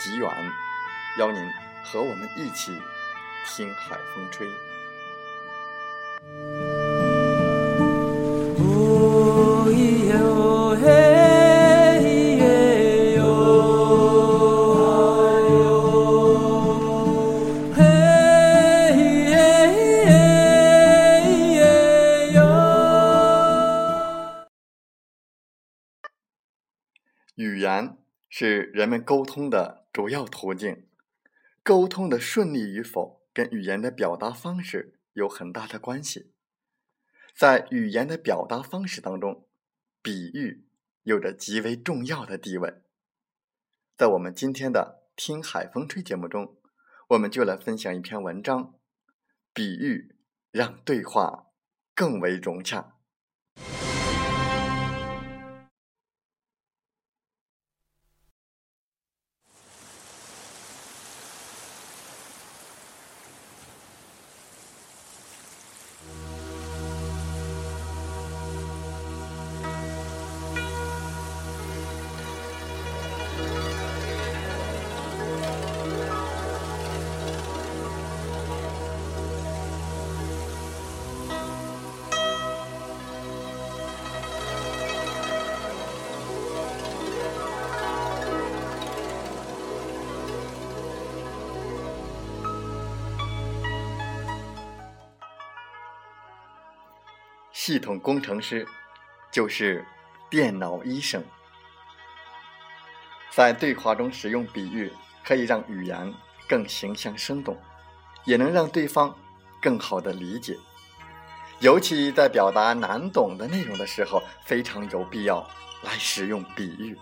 极远，邀您和我们一起听海风吹。语言是人们沟通的。主要途径，沟通的顺利与否跟语言的表达方式有很大的关系。在语言的表达方式当中，比喻有着极为重要的地位。在我们今天的《听海风吹》节目中，我们就来分享一篇文章：比喻让对话更为融洽。系统工程师就是电脑医生，在对话中使用比喻，可以让语言更形象生动，也能让对方更好的理解。尤其在表达难懂的内容的时候，非常有必要来使用比喻。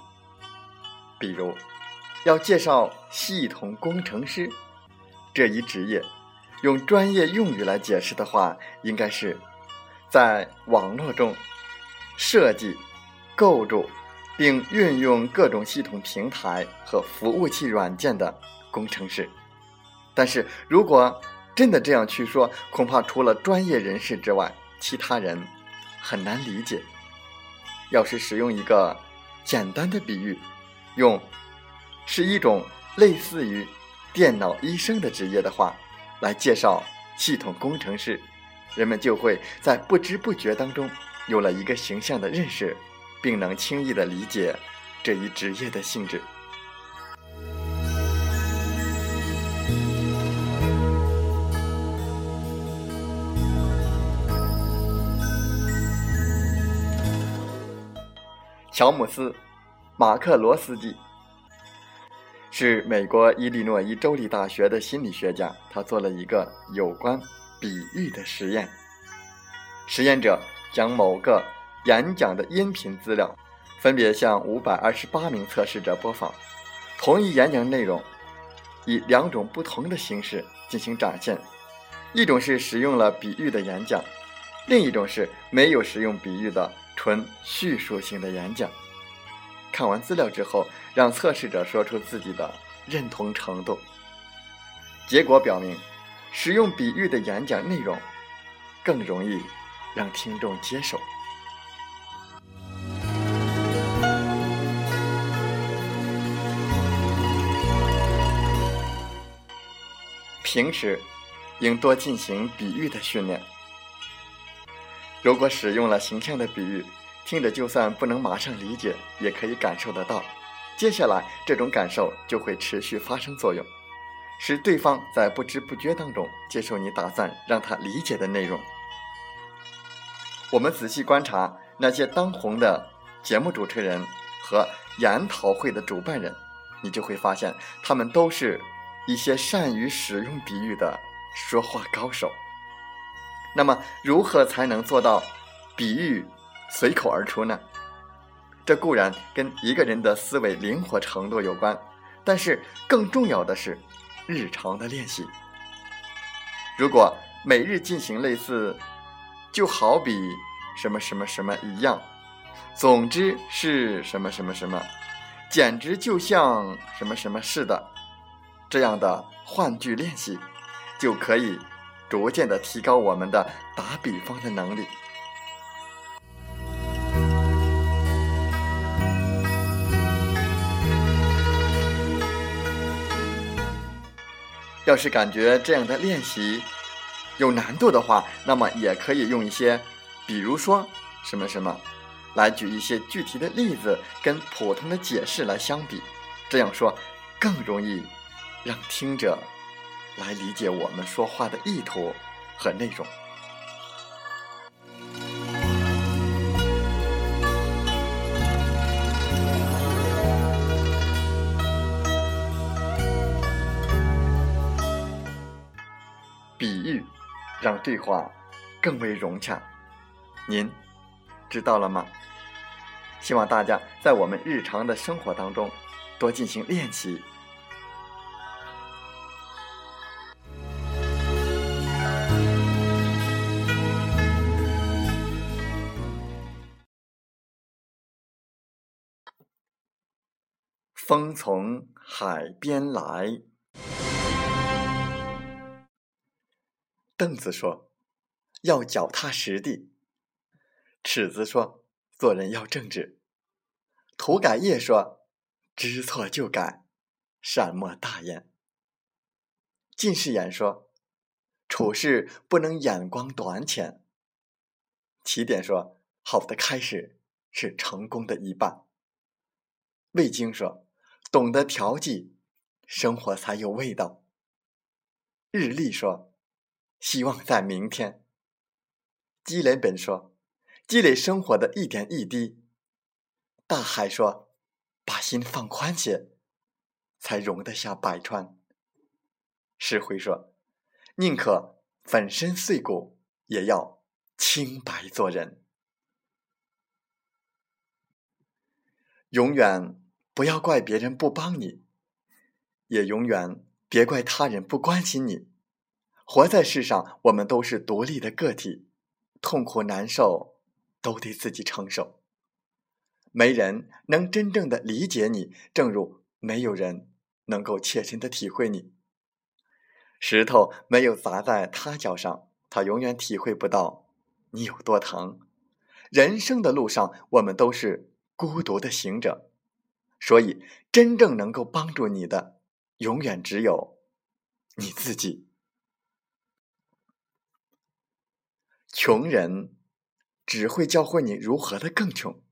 比如，要介绍系统工程师这一职业，用专业用语来解释的话，应该是。在网络中设计、构筑并运用各种系统平台和服务器软件的工程师，但是如果真的这样去说，恐怕除了专业人士之外，其他人很难理解。要是使用一个简单的比喻，用是一种类似于电脑医生的职业的话，来介绍系统工程师。人们就会在不知不觉当中有了一个形象的认识，并能轻易的理解这一职业的性质。乔姆斯·马克罗斯基是美国伊利诺伊州立大学的心理学家，他做了一个有关。比喻的实验，实验者将某个演讲的音频资料分别向五百二十八名测试者播放，同一演讲内容以两种不同的形式进行展现，一种是使用了比喻的演讲，另一种是没有使用比喻的纯叙述性的演讲。看完资料之后，让测试者说出自己的认同程度，结果表明。使用比喻的演讲内容更容易让听众接受。平时应多进行比喻的训练。如果使用了形象的比喻，听着就算不能马上理解，也可以感受得到。接下来，这种感受就会持续发生作用，使对方在不知不觉当中接受你打算让他理解的内容。我们仔细观察那些当红的节目主持人和研讨会的主办人，你就会发现，他们都是一些善于使用比喻的说话高手。那么，如何才能做到比喻随口而出呢？这固然跟一个人的思维灵活程度有关，但是更重要的是日常的练习。如果每日进行类似，就好比什么什么什么一样，总之是什么什么什么，简直就像什么什么似的，这样的换句练习，就可以。逐渐的提高我们的打比方的能力。要是感觉这样的练习有难度的话，那么也可以用一些，比如说什么什么，来举一些具体的例子，跟普通的解释来相比，这样说更容易让听者。来理解我们说话的意图和内容。比喻让对话更为融洽，您知道了吗？希望大家在我们日常的生活当中多进行练习。风从海边来。凳子说：“要脚踏实地。”尺子说：“做人要正直。”涂改液说：“知错就改，善莫大焉。”近视眼说：“处事不能眼光短浅。”起点说：“好的开始是成功的一半。”魏经说。懂得调剂，生活才有味道。日历说：“希望在明天。”积累本说：“积累生活的一点一滴。”大海说：“把心放宽些，才容得下百川。”石灰说：“宁可粉身碎骨，也要清白做人。”永远。不要怪别人不帮你，也永远别怪他人不关心你。活在世上，我们都是独立的个体，痛苦难受都得自己承受。没人能真正的理解你，正如没有人能够切身的体会你。石头没有砸在他脚上，他永远体会不到你有多疼。人生的路上，我们都是孤独的行者。所以，真正能够帮助你的，永远只有你自己。穷人只会教会你如何的更穷，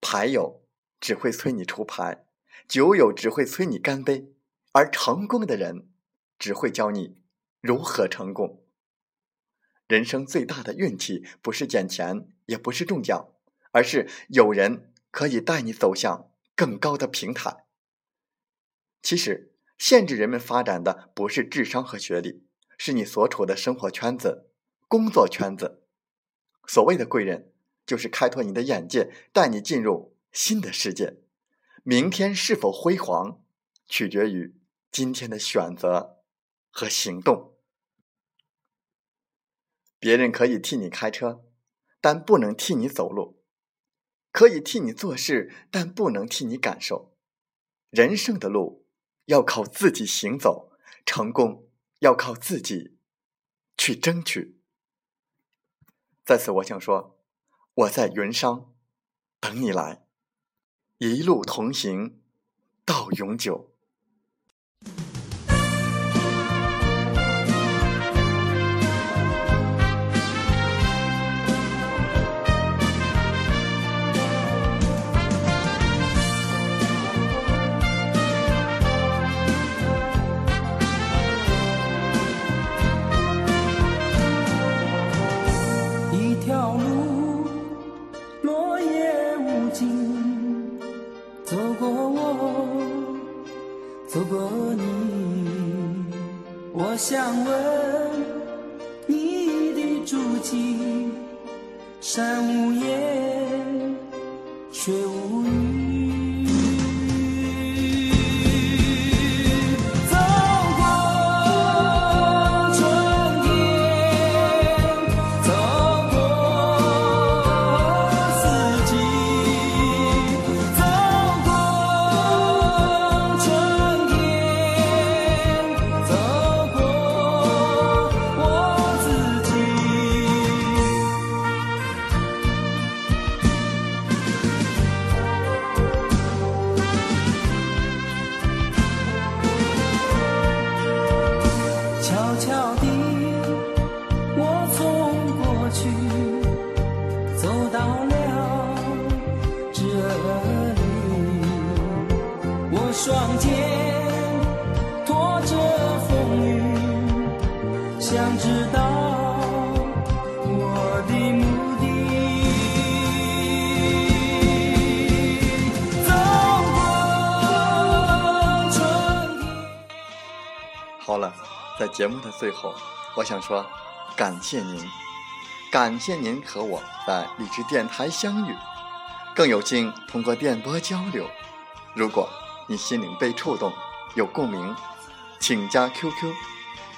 牌友只会催你出牌，酒友只会催你干杯，而成功的人只会教你如何成功。人生最大的运气，不是捡钱，也不是中奖，而是有人可以带你走向。更高的平台。其实，限制人们发展的不是智商和学历，是你所处的生活圈子、工作圈子。所谓的贵人，就是开拓你的眼界，带你进入新的世界。明天是否辉煌，取决于今天的选择和行动。别人可以替你开车，但不能替你走路。可以替你做事，但不能替你感受。人生的路要靠自己行走，成功要靠自己去争取。在此，我想说，我在云商等你来，一路同行到永久。想想知道我的目的。走过春天。好了，在节目的最后，我想说，感谢您，感谢您和我在荔枝电台相遇，更有幸通过电波交流。如果你心灵被触动，有共鸣，请加 QQ